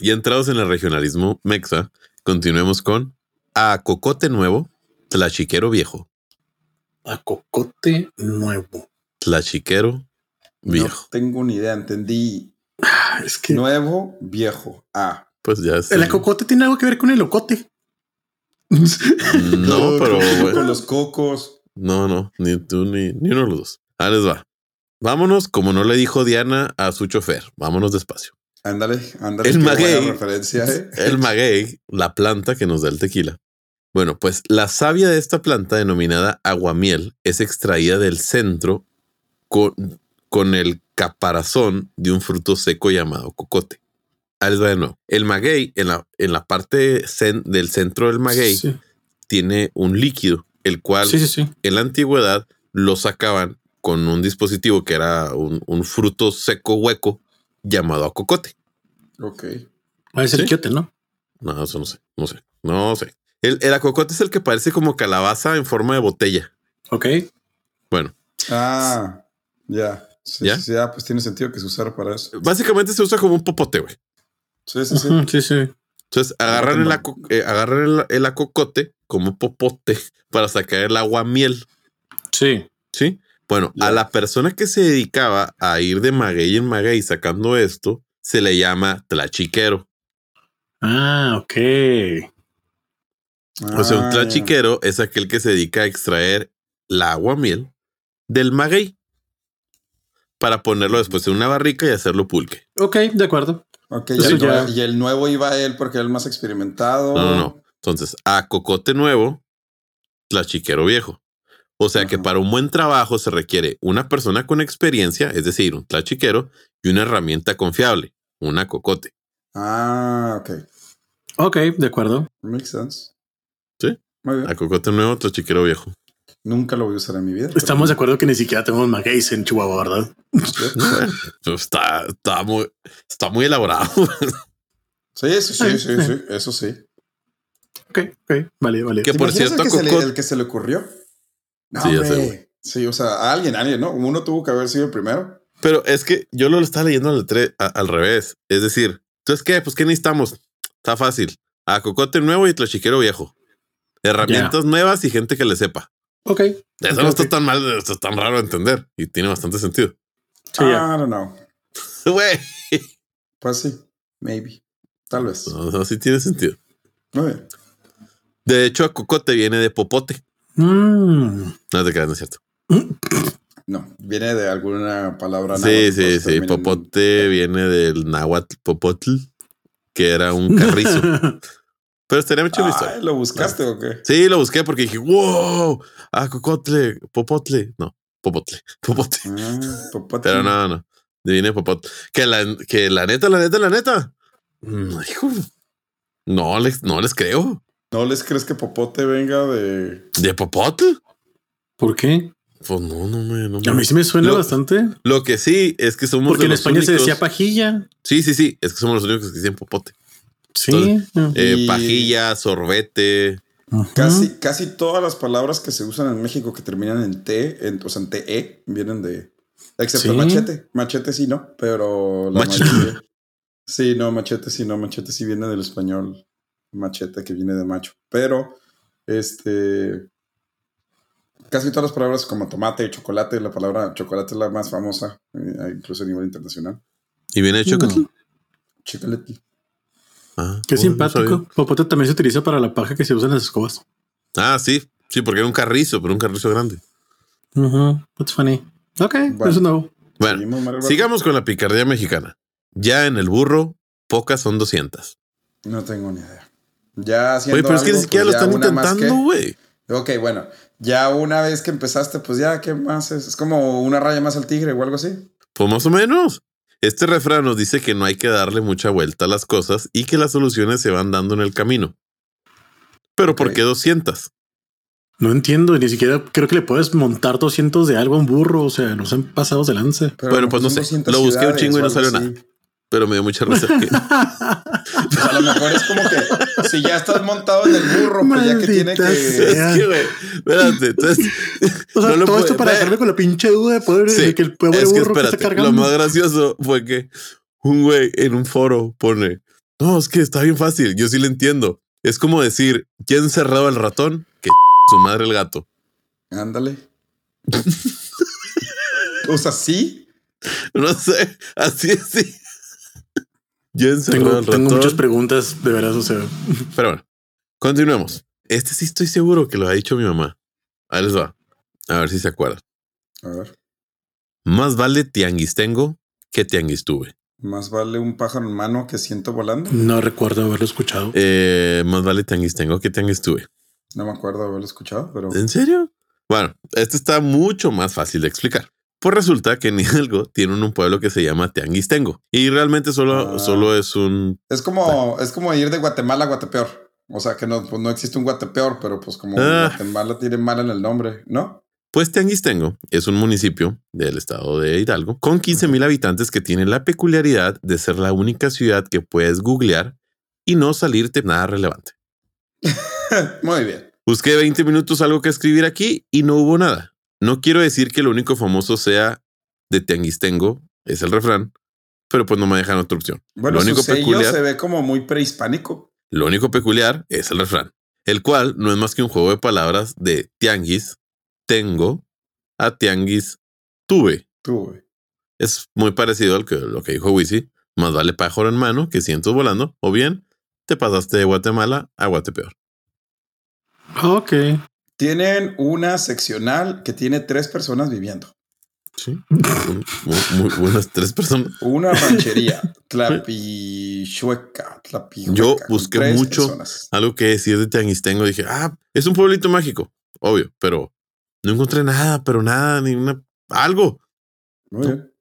Y entrados en el regionalismo mexa, continuemos con a cocote nuevo, tlachiquero viejo. a cocote nuevo. Tlachiquero viejo. No tengo ni idea. Entendí. Ah, Es que Nuevo, viejo. Ah. Pues ya es. el cocote tiene algo que ver con el ocote. No, pero Con los cocos. No, no, ni tú ni, ni uno de los dos. Ahí les va. Vámonos, como no le dijo Diana a su chofer. Vámonos despacio. Ándale, ándale. El maguey. referencia, ¿eh? El maguey, la planta que nos da el tequila. Bueno, pues la savia de esta planta, denominada aguamiel, es extraída del centro con, con el caparazón de un fruto seco llamado cocote. Ahí les va de nuevo. El maguey, en la, en la parte cen- del centro del maguey, Sí, tiene un líquido, el cual sí, sí. sí. en la antigüedad lo sacaban con un dispositivo que era un, un fruto seco hueco llamado acocote. Ok. Ah, es el ¿Sí? quiote, ¿no? No, eso no sé, no sé, no sé. El, el acocote es el que parece como calabaza en forma de botella. Ok. Bueno, Ah, ya. Sí, ¿Ya? sí, ah, pues tiene sentido que se usara para eso. básicamente se usa como un popote, güey. Sí, sí, sí. Sí, sí. Entonces agarran, el, aco- eh, agarran el, el acocote como popote para sacar el agua miel. Sí. ¿Sí? Bueno, a la persona que se dedicaba a ir de maguey en maguey sacando esto, se le llama tlachiquero. Ah, ok. O sea, un Ah, tlachiquero es aquel que se dedica a extraer la agua miel del maguey para ponerlo después en una barrica y hacerlo pulque. Ok, de acuerdo. Ok, y, el, ya- nue- y el nuevo iba él porque era el más experimentado. No, no, no. Entonces, a cocote nuevo, tlachiquero viejo. O sea que para un buen trabajo se requiere una persona con experiencia, es decir, un tlachiquero, y una herramienta confiable, una cocote. Ah, ok. Ok, de acuerdo. Makes sense. Sí. Muy bien. A cocote nuevo, tlachiquero viejo. Nunca lo voy a usar en mi vida. pero- Estamos de acuerdo que ni siquiera tenemos magueyes en Chihuahua, ¿verdad? No, pues está, está, muy, está muy elaborado. Sí, sí, sí, sí, sí, eso sí. Ok, ok, vale, vale. Que ¿Te por cierto, el que, se le, Coco- el que se le ocurrió? No, Sí, ya sé. Sí, o sea, a alguien, a alguien, ¿no? Uno tuvo que haber sido el primero. Pero es que yo lo estaba leyendo al, tre- a- al revés. Es decir, entonces, ¿qué? Pues, ¿qué necesitamos? Está fácil. A cocote nuevo y tlachiquero viejo. Herramientas nuevas y gente que le sepa. Ok. Eso Ok, no está tan mal, está tan raro de entender y tiene bastante sentido. Sí. I don't know. Güey, Pues sí, maybe. Tal vez. no, no, sí tiene sentido. Muy bien. De hecho, a cocote viene de popote. Mm. No te quedas, no es cierto. No, viene de alguna palabra. Sí, náhuatl, sí, pues, sí. en- Popote viene del náhuatl popotl, que era un carrizo. Pero estaría mucho la historia. ¿Lo buscaste o qué? Sí, lo busqué porque dije, wow, a cocotle, popotle. No, popotle, popote. Ah, popote. Pero no, no. Viene popote. Que la, que la neta, la neta, la neta. mm, Hijo, no les, no les creo. ¿No les crees que popote venga de. ¿De popotle? ¿Por qué? Pues no, no me. No A me- mí sí me suena Lo- bastante. Lo que sí es que somos. Porque de en los España se únicos- decía pajilla. Sí, sí, sí. Es que somos los únicos que dicen popote. Sí. Eh, Y- Pajilla, sorbete. Casi, casi todas las palabras que se usan en México que terminan en T, en, o sea, en TE, vienen de. Excepto Sí. machete. Machete sí no, pero la Machete. mayoría- Sí, no, machete sí no. Machete sí viene del español. Machete que viene de macho. Pero, este. Casi todas las palabras como tomate y chocolate, la palabra chocolate es la más famosa, eh, incluso a nivel internacional. Y viene de chocotl. Chocolate. Ah, Qué oh, no simpático. sabía. Popote también se utiliza para la paja que se usa en las escobas. Ah, sí. Sí, porque era un carrizo, pero un carrizo grande. Ujú. That's funny. Ok, Bueno. eso no. Bueno, sigamos con la picardía mexicana. Ya en el burro, pocas son 200. No tengo ni idea. Ya haciendo Güey, pero es que ni algo, siquiera pues, lo ya están intentando, que- güey. Ok, bueno, ya una vez que empezaste, pues ya, ¿qué más es? Es como una raya más al tigre o algo así. Pues más o menos. Este refrán nos dice que no hay que darle mucha vuelta a las cosas y que las soluciones se van dando en el camino. Pero ¿por qué 200? No entiendo. Ni siquiera creo que le puedes montar 200 de algo a un burro. O sea, nos han pasado de lance. Pero Bueno, pues no sé. 200 Lo busqué un chingo y no salió así. Pero me dio mucha risa. que- a lo mejor es como que si ya estás montado en el burro, pues ya que tiene que. es que, güey, espérate. Entonces, O sea, no lo todo esto para dejarme con la pinche duda de poder Sí, de que el pobre es que burro que está espérate, cargando. lo más gracioso fue que un güey en un foro pone, no, es que está bien fácil, yo sí le entiendo. Es como decir, ¿quién cerraba el ratón? Que su madre el gato. Ándale. o sea, sí. No sé, así es, sí. ¿Quién cerró tengo, muchas preguntas, de veras. O sea, Pero bueno, continuemos. Este sí estoy seguro que lo ha dicho mi mamá. Ahí les va. A ver si se acuerdan. A ver, Más vale tianguis tengo que tianguis tuve. más vale un pájaro en mano que siento volando. no recuerdo haberlo escuchado. Eh, más vale tianguis tengo que tianguis tuve. No me acuerdo haberlo escuchado, pero. ¿En serio? Bueno, esto está mucho más fácil de explicar. Pues resulta que en Hidalgo tienen un pueblo que se llama Tianguistengo y realmente solo, Ah. solo es un. Es como, es como ir de Guatemala a Guatepeor. O sea que no, pues no existe un Guatepeor, pero pues como Ah. Guatemala tiene mal en el nombre, ¿no? Pues Tianguistengo es un municipio del estado de Hidalgo con 15 mil habitantes que tiene la peculiaridad de ser la única ciudad que puedes googlear y no salirte nada relevante. Muy bien. Busqué 20 minutos algo que escribir aquí y no hubo nada. No quiero decir que lo único famoso sea de Tianguistengo, es el refrán, pero pues no me dejan otra opción. Bueno, lo único su sello peculiar, se ve como muy prehispánico. lo único peculiar es el refrán, el cual no es más que un juego de palabras de tianguis, tengo, a tianguis, tuve. Güey. Es muy parecido al que lo que dijo Wisi, más vale pájaro en mano que cientos volando, o bien te pasaste de Guatemala a Guatepeor. Ok. Tienen una seccional que tiene tres personas viviendo. Sí. Muy, muy buenas tres personas. Una ranchería, Tlapichueca, Tlapijueca, Yo busqué tres mucho personas. Algo que si es de Tianguistengo, dije, ah, es un pueblito mágico. Obvio, pero no encontré nada, pero nada, ni una. Algo. Muy bien.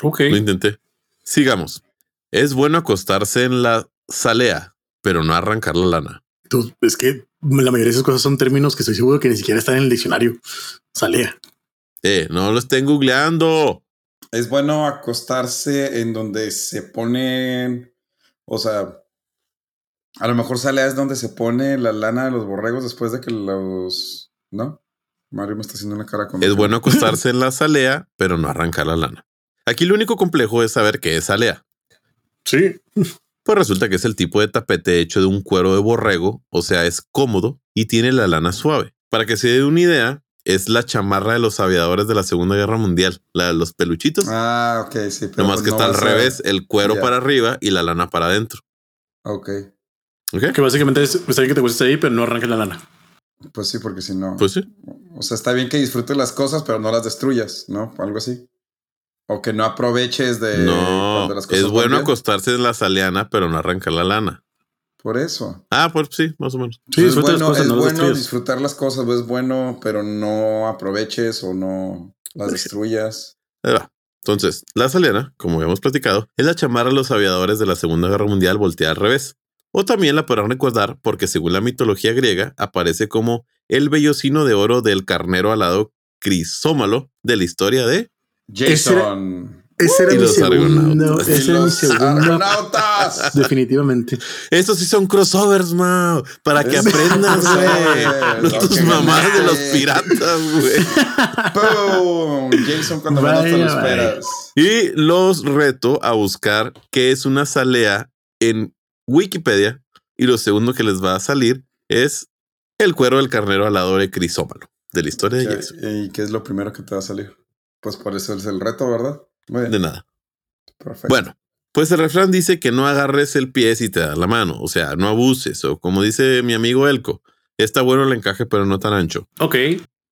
Ok. Lo intenté. Sigamos. Es bueno acostarse en la salea, pero no arrancar la lana. Tú- es que la mayoría de esas cosas son términos que estoy seguro que ni siquiera están en el diccionario. Salea. Eh, no lo estén googleando. Es bueno acostarse en donde se ponen, o sea, a lo mejor sale es donde se pone la lana de los borregos después de que los, ¿no? Mario me está haciendo una cara con Es bueno acostarse en la salea, pero no arrancar la lana. Aquí lo único complejo es saber qué es salea. Sí. Pues resulta que es el tipo de tapete hecho de un cuero de borrego, o sea, es cómodo y tiene la lana suave. Para que se dé una idea, es la chamarra de los aviadores de la Segunda Guerra Mundial, la de los peluchitos. Ah, ok, sí. Pero Nomás pues que no está al revés, el cuero para arriba y la lana para adentro. Ok, ¿Ok? Que básicamente es está bien que te acuestes ahí, pero no arranques la lana. pues sí, porque si no, Pues sí. o sea, está bien que disfrutes las cosas, pero no las destruyas, ¿no? Algo así. O que no aproveches de no, cuando las cosas es bueno bien. acostarse en la saleana, pero no arrancar la lana. Por eso. Ah, pues sí, más o menos. Sí, es las bueno, cosas, es no bueno disfrutar las cosas, es bueno, pero no aproveches o no las Pues destruyas. Entonces, la saleana, como habíamos platicado, es la chamarra de los aviadores de la Segunda Guerra Mundial volteada al revés. O también la podrán recordar porque según la mitología griega aparece como el vellocino de oro del carnero alado crisómalo de la historia de... Ese era- Jason. Ese era mi segundo. Ese era mi segundo. argonautas. Definitivamente. Estos sí son crossovers, Mao, para que Es- aprendas, güey. No tus mamás de los piratas, güey. ¡Pum! Jason cuando menos te lo Vaya, vaya. esperas. Y los reto a buscar qué es una salea en Wikipedia. Y lo segundo que les va a salir es el cuero del carnero alado de crisómalo de la historia de ¿Qué- Jason. ¿Y qué es lo primero que te va a salir? Pues por eso es el reto, ¿verdad? Muy bien. De nada. Perfecto. Bueno, pues el refrán dice que no agarres el pie si te da la mano. O sea, no abuses. O como dice mi amigo Elco, está bueno el encaje, pero no tan ancho. Ok.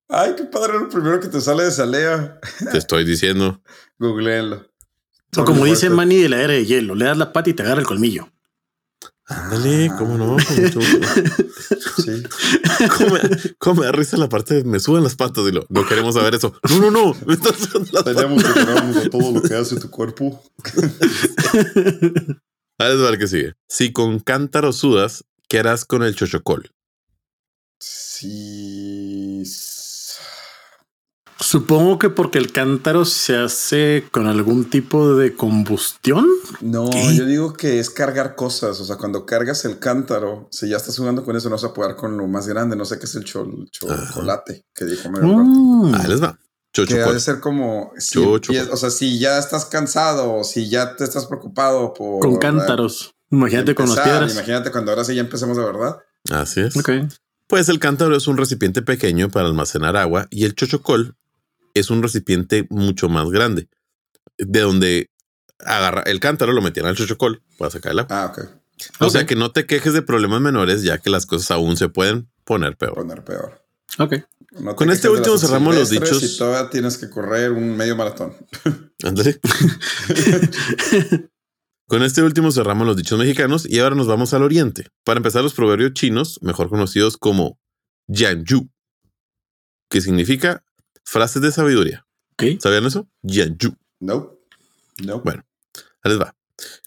Ay, qué padre lo primero que te sale de Salea. Te estoy diciendo. Googleenlo. O como dice. Manny de la era de hielo, le das la pata y te agarra el colmillo. Ándale, cómo no. Con mucho gusto. Sí. ¿Cómo me, cómo me da risa la parte de me suben las patas y lo, no queremos saber eso. No, no, no. Me están sudando las patas. Tenemos que de todo lo que hace tu cuerpo. Ahí les va el que sigue. Si con cántaro sudas, ¿qué harás con el chochocol? Sí. Supongo que porque el cántaro se hace con algún tipo de combustión. No, ¿Qué? yo digo que es cargar cosas. O sea, cuando cargas el cántaro, si ya estás jugando con eso, no vas a poder con lo más grande. No sé qué es el chol- chocolate que dijo. Mm. Ahí les va. Que Chochocol. de ser como. Si Chocho. empiezas- o sea, si ya estás cansado si ya te estás preocupado por. Con cántaros. Imagínate con las piedras. Imagínate cuando ahora sí ya empecemos de verdad. Así es. Ok. Pues el cántaro es un recipiente pequeño para almacenar agua y el chochocol es un recipiente mucho más grande. De donde agarra el cántaro, lo metían al chochocol para sacar el agua. Ah, ok. O sea que no te quejes de problemas menores, ya que las cosas aún se pueden poner peor. Poner peor. Ok. No Con este último cerramos los dichos. Y todavía tienes que correr un medio maratón. Ándale. Con este último cerramos los dichos mexicanos y ahora nos vamos al oriente. Para empezar, los proverbios chinos, mejor conocidos como Yanyu, que significa frases de sabiduría. ¿Sabían eso? Yanyu. No. No. Bueno. Ahí les va.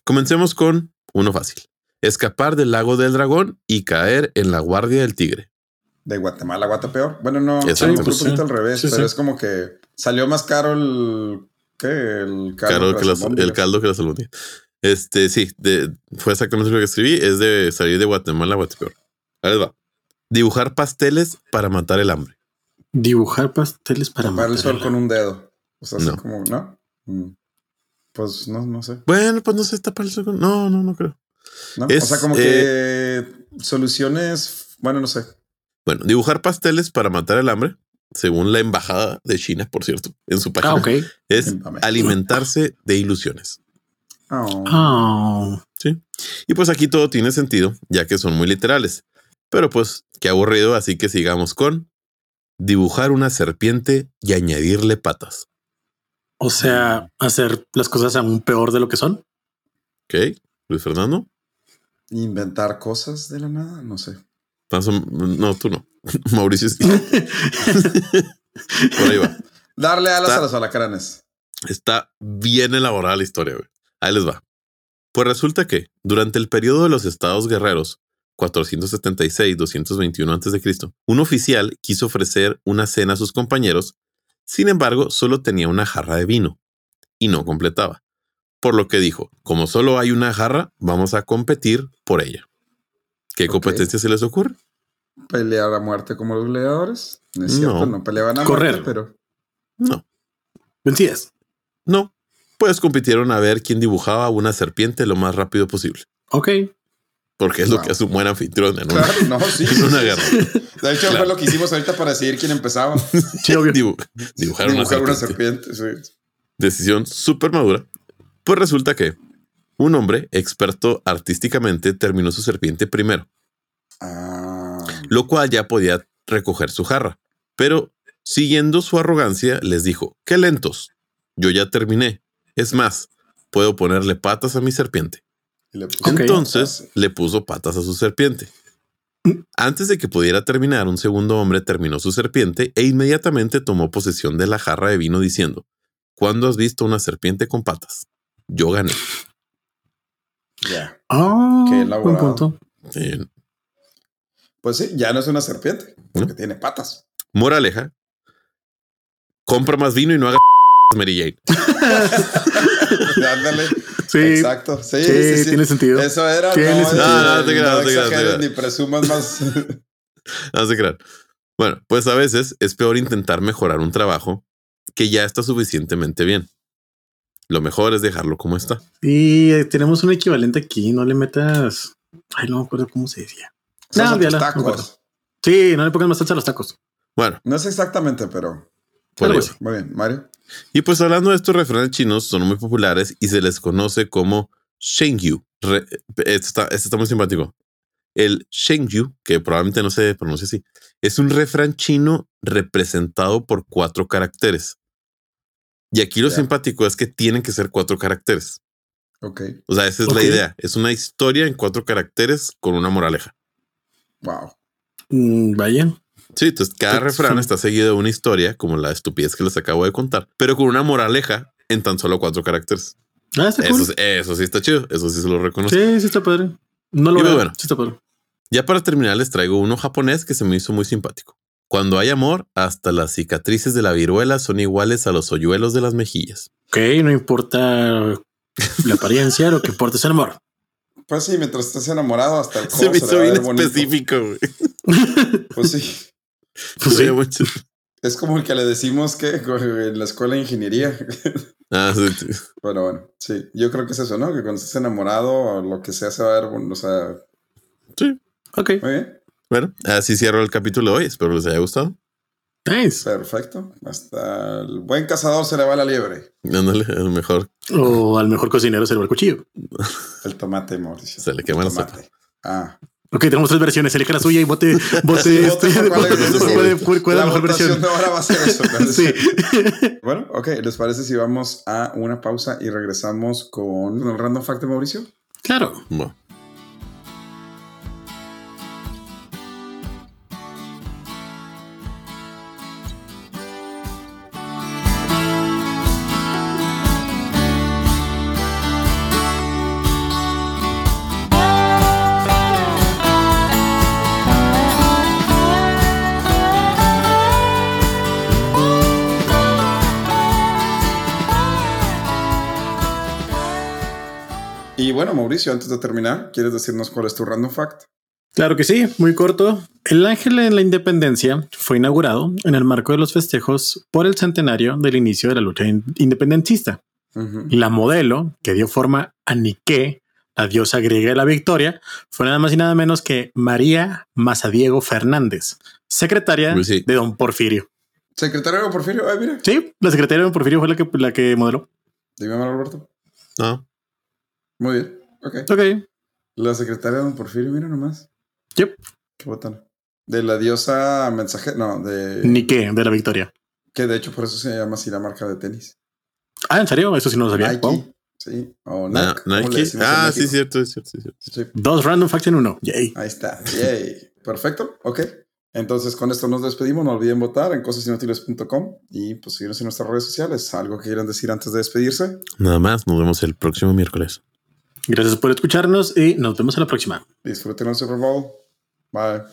Comencemos con uno fácil. Escapar del lago del dragón y caer en la guardia del tigre. De Guatemala a Guatepeor. Bueno, no. Exacto. un poquito al revés, Sí, pero sí. es como que salió más caro el. ¿Qué? El Claro que las- el caldo que las albóndigas. Este, sí, de- fue exactamente lo que escribí. Es de salir de Guatemala a Guatepeor. Ahí les va. Dibujar pasteles para matar el hambre. Dibujar pasteles para Tapar el sol con un dedo. O sea, así No. como, ¿no? Mm. Pues no, no sé. Bueno, pues no sé, tapar el sol con- No, no, no creo. ¿no? Es, o sea, como que soluciones. Bueno, no sé. Bueno, dibujar pasteles para matar el hambre, según la embajada de China, por cierto, en su página, Ah, ok. es alimentarse de ilusiones. Oh. Oh. Sí. Y pues aquí todo tiene sentido, ya que son muy literales. Pero pues Qué aburrido, así que sigamos con dibujar una serpiente y añadirle patas. O sea, hacer las cosas aún peor de lo que son. Ok, Luis Fernando. Inventar cosas de la nada, no sé. No, tú no. Mauricio, sí. por ahí va. Darle alas Está- a los alacranes. Está bien elaborada la historia. güey. Ahí les va. Pues resulta que durante el periodo de los estados guerreros, 476-221 a.C., un oficial quiso ofrecer una cena a sus compañeros, sin embargo, solo tenía una jarra de vino y no completaba. Por lo que dijo, como solo hay una jarra, vamos a competir por ella. ¿Qué competencia se les ocurre? Pelear a muerte como los gladiadores. No es cierto, No. no, peleaban a Correr. muerte, pero No, Vencidas. no. Pues compitieron a ver quién dibujaba una serpiente lo más rápido posible. Ok. Porque es lo que hace un buen anfitrión en una, claro, no, sí. en una guerra. De hecho, Claro. fue lo que hicimos ahorita para decidir quién empezaba. Sí, obvio. Dibu- dibujar, una Dibujar una serpiente. serpiente. sí. Decisión súper madura. Pues resulta que un hombre experto artísticamente terminó su serpiente primero, Ah, lo cual ya podía recoger su jarra. Pero siguiendo su arrogancia, les dijo, qué lentos. Yo ya terminé. Es más, puedo ponerle patas a mi serpiente. Le puso. Entonces le puso patas a su serpiente. Antes de que pudiera terminar, un segundo hombre terminó su serpiente e inmediatamente tomó posesión de la jarra de vino diciendo, ¿cuándo has visto una serpiente con patas? Yo gané. Ya. Ah, Qué buen punto. Eh, Pues sí, ya no es una serpiente, porque tiene patas. moraleja, compra más vino y no haga Mary Jane. Ándale. Sí, Exacto. Sí, sí, sí, sí. tiene sentido. Eso era. Tiene no, sentido. No, no te creas, no te creas, ni presumas más. No se crean. Bueno, pues a veces es peor intentar mejorar un trabajo que ya está suficientemente bien. Lo mejor es dejarlo como está. Y eh, tenemos un equivalente aquí. No le metas. Ay, no me acuerdo cómo se decía. No, me acuerdo. tacos. Sí, no le pongas más salsa a los tacos. Bueno, No es exactamente, pero por muy bien, Mario. Y pues hablando de estos refranes chinos, son muy populares y se les conoce como Shengyu. Re- este, está, este está muy simpático. El Shengyu, que probablemente no se pronuncia así, es un refrán chino representado por cuatro caracteres. Y aquí lo simpático es que tienen que ser cuatro caracteres. Ok. O sea, esa es la idea. Es una historia en cuatro caracteres con una moraleja. Wow. Mm, vaya. Sí, entonces cada Pues, refrán está seguido de una historia, como la estupidez que les acabo de contar, pero con una moraleja en tan solo cuatro caracteres. Ah, está cool. Eso, sí- eso sí está chido. Eso sí se lo reconozco. Sí, sí está padre. No lo Y veo. bueno. Sí está padre. Ya para terminar, les traigo uno japonés que se me hizo muy simpático. Cuando hay amor, hasta las cicatrices de la viruela son iguales a los hoyuelos de las mejillas. Ok, no importa la apariencia, lo que importa es el amor. Pues sí, mientras estés enamorado, hasta el Se me hizo bien específico. güey. Pues sí. Pues sí. Mucho. Es como el que le decimos que en la escuela de ingeniería. Ah, sí, sí. Pero bueno, sí. Yo creo que es eso, ¿no? Que cuando estés enamorado o lo que sea se va a ver, bueno, o sea, Sí. Ok, muy bien. Bueno, así cierro el capítulo de hoy. Espero les haya gustado. nice. Perfecto. Hasta el buen cazador se le va la liebre. Dándole el mejor. O al mejor cocinero se le va el cuchillo. El tomate, Mauricio. Se le quema la tomate. Ah. Ok, tenemos tres versiones. Elige la suya y vote, vote Sí, este. cuál vote es la mejor versión. de ahora va a ser eso. Sí. Bueno, ok. ¿Les parece si vamos a una pausa y regresamos con el random fact de Mauricio? Claro. Bueno. Y bueno, Mauricio, antes de terminar, ¿quieres decirnos cuál es tu random fact? Claro que sí, muy corto. El Ángel de la Independencia fue inaugurado en el marco de los festejos por el centenario del inicio de la lucha in- independentista. Ujú. La modelo que dio forma a Nike, la diosa griega de la victoria, fue nada más y nada menos que María Mazadiego Fernández, secretaria Pues sí. de Don Porfirio. Secretario de Porfirio, ay, mira. Sí, la secretaria de Don Porfirio fue la que, la que modeló. Dime, Alberto. No. Muy bien. Ok. Ok. La secretaria de Don Porfirio, mira nomás. Yep. Qué botana. De la diosa mensaje, no, de... Nike de la victoria. Que de hecho por eso se llama así la marca de tenis. Ah, ¿en serio? Eso sí no lo sabía. Nike. Wow. Sí. O Nike. ¿cómo le Nike. Ah, sí, cierto, es cierto, es cierto. Sí, Dos random facts en uno. Yay. ahí está. Yay. Perfecto. Ok. Entonces con esto nos despedimos. No olviden votar en cosasinútiles.com y pues seguirnos en nuestras redes sociales. ¿Algo que quieran decir antes de despedirse? Nada más, nos vemos el próximo miércoles. Gracias por escucharnos y nos vemos en la próxima. Disfruten el Super. Bye.